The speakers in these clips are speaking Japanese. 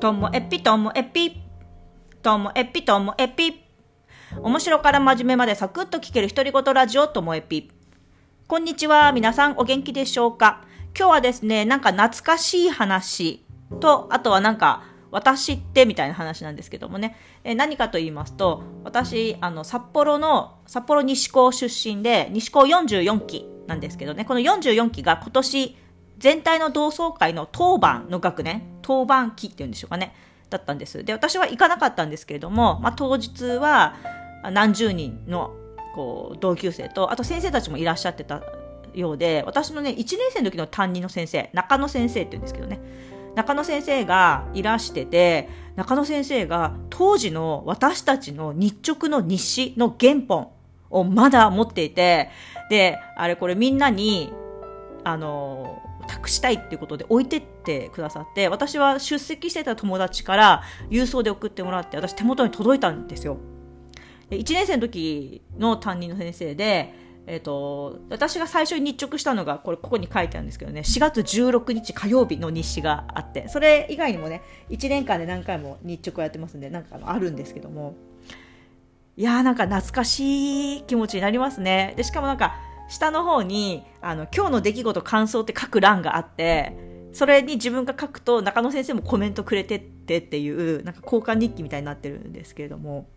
ともえぴともえぴともえぴともえぴ面白から真面目までサクッと聞ける独り言ラジオともえぴこんにちは。皆さんお元気でしょうか？今日はですねなんか懐かしい話。とあとはなんか私ってみたいな話なんですけどもね、え何かと言いますと私あの札幌の札幌西高出身で西高44期なんですけどね。この44期が今年全体の同窓会の当番の学年当番期っていうんでしょうかねだったんです。で私は行かなかったんですけれども、まあ、当日は何十人のこう同級生とあと先生たちもいらっしゃってたようで私のね1年生の時の担任の先生中野先生って言うんですけどね中野先生がいらしてて中野先生が当時の私たちの日直の日誌の原本をまだ持っていてであれこれみんなにあの託したいっていうことで置いてってくださって私は出席してた友達から郵送で送ってもらって私手元に届いたんですよ。で1年生の時の担任の先生でえーと、私が最初に日直したのがこれここに書いてあるんですけどね4月16日火曜日の日誌があってそれ以外にもね1年間で何回も日直をやってますんでなんかあるんですけども。いやーなんか懐かしい気持ちになりますね。でしかもなんか下の方にあの今日の出来事感想って書く欄があってそれに自分が書くと中野先生もコメントくれてってっていうなんか交換日記みたいになってるんですけれども。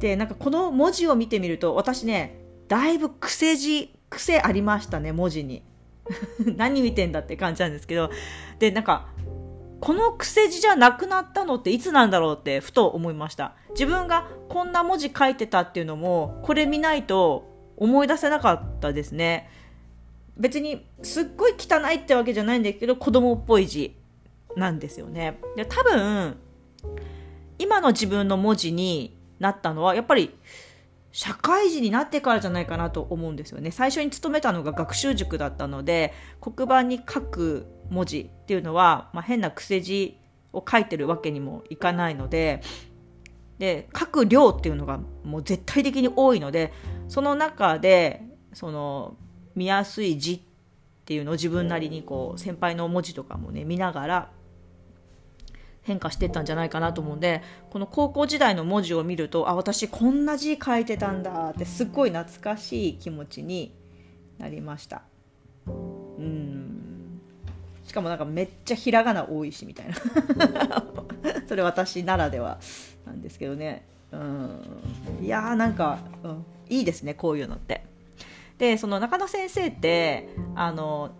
でなんかこの文字を見てみると私ねだいぶ癖字癖ありましたね文字に。何見てんだって感じなんですけど。でなんかこの癖字じゃなくなったのっていつなんだろうってふと思いました。自分がこんな文字書いてたっていうのもこれ見ないと思い出せなかったですね。別にすっごい汚いってわけじゃないんだけど子供っぽい字なんですよね。で多分今の自分の文字になったのはやっぱり社会人になってからじゃないかなと思うんですよね。最初に勤めたのが学習塾だったので黒板に書く文字っていうのは、まあ、変な癖字を書いてるわけにもいかないのでで書く量っていうのがもう絶対的に多いのでその中でその見やすい字っていうのを自分なりにこう先輩の文字とかもね見ながら変化してったんじゃないかなと思うんでこの高校時代の文字を見るとあ私こんな字書いてたんだってすっごい懐かしい気持ちになりました。うん。しかもなんかめっちゃひらがな多いしみたいな。それ私ならではなんですけどね。うん。いやーなんか、うん、いいですねこういうのって。でその中野先生ってあの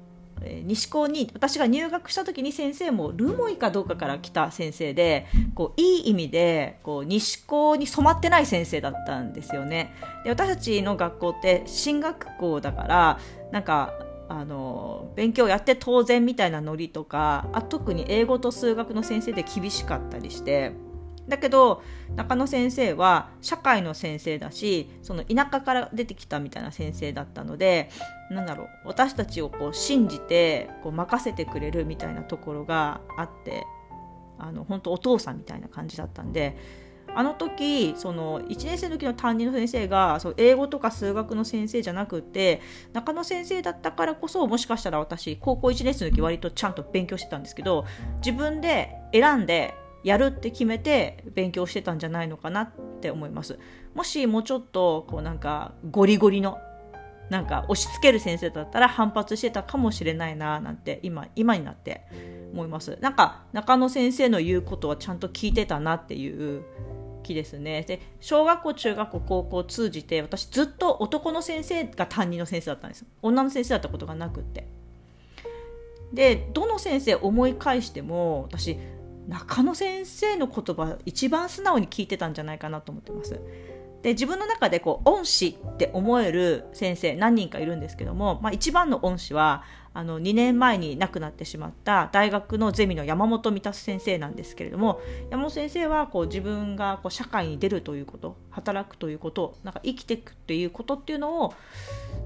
西高に私が入学した時に先生も留萌かどうかから来た先生でこういい意味でこう西高に染まってない先生だったんですよね。で私たちの学校って進学校だからなんかあの勉強やって当然みたいなノリとかあ特に英語と数学の先生で厳しかったりしてだけど中野先生は社会の先生だしその田舎から出てきたみたいな先生だったのでなんだろう私たちをこう信じてこう任せてくれるみたいなところがあってあの本当お父さんみたいな感じだったんであの時その1年生の時の担任の先生がそう英語とか数学の先生じゃなくて中野先生だったからこそもしかしたら私高校1年生の時割とちゃんと勉強してたんですけど自分で選んでやるって決めて勉強してたんじゃないのかなって思います。もしもうちょっとこうなんかゴリゴリのなんか押し付ける先生だったら反発してたかもしれないななんて今今になって思います。なんか中野先生の言うことはちゃんと聞いてたなっていう気ですね。で小学校中学校高校通じて私ずっと男の先生が担任の先生だったんです。女の先生だったことがなくって。でどの先生思い返しても私中野先生の言葉一番素直に聞いてたんじゃないかなと思ってます。で自分の中でこう恩師って思える先生何人かいるんですけども、まあ、一番の恩師はあの2年前に亡くなってしまった大学のゼミの山本満先生なんですけれども山本先生はこう自分がこう社会に出るということ働くということなんか生きていくということっていうのを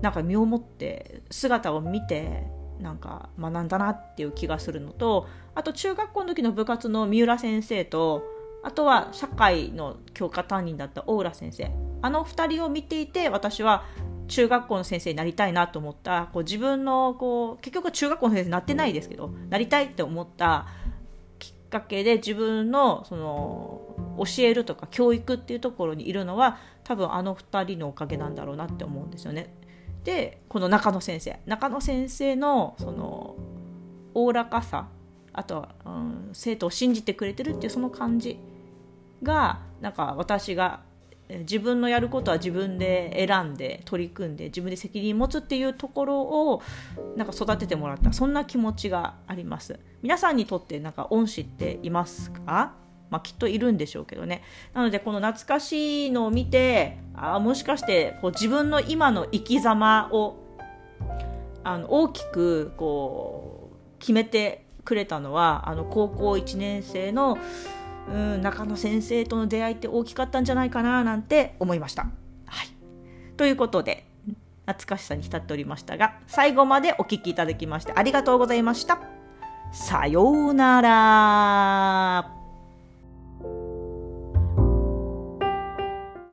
なんか身をもって姿を見てなんか学んだなっていう気がするのとあと中学校の時の部活の三浦先生とあとは社会の教科担任だった大浦先生あの2人を見ていて私は中学校の先生になりたいなと思ったこう自分のこう結局中学校の先生になってないですけどなりたいって思ったきっかけで自分のその教えるとか教育っていうところにいるのは多分あの2人のおかげなんだろうなって思うんですよね。でこの中野先生。中野先生のそのおおらかさ。あとは、うん、生徒を信じてくれてるっていうその感じがなんか私が自分のやることは自分で選んで取り組んで自分で責任持つっていうところをなんか育ててもらった。そんな気持ちがあります。皆さんにとってなんか恩師っていますか？まあ、きっといるんでしょうけどねなのでこの懐かしいのを見てあもしかしてこう自分の今の生き様をあの大きくこう決めてくれたのはあの高校1年生のうん中野先生との出会いって大きかったんじゃないかななんて思いました。はい、ということで懐かしさに浸っておりましたが最後までお聴きいただきましてありがとうございました。さようなら。